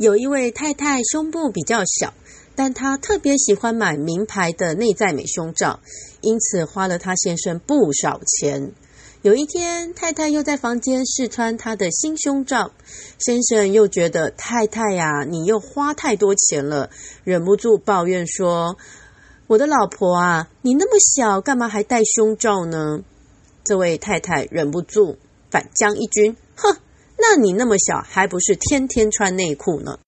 有一位太太胸部比较小，但她特别喜欢买名牌的内在美胸罩，因此花了她先生不少钱。有一天，太太又在房间试穿她的新胸罩，先生又觉得太太呀，你又花太多钱了，忍不住抱怨说：“我的老婆啊，你那么小，干嘛还戴胸罩呢？”这位太太忍不住反将一军，哼，那你那么小，还不是天天穿内裤呢？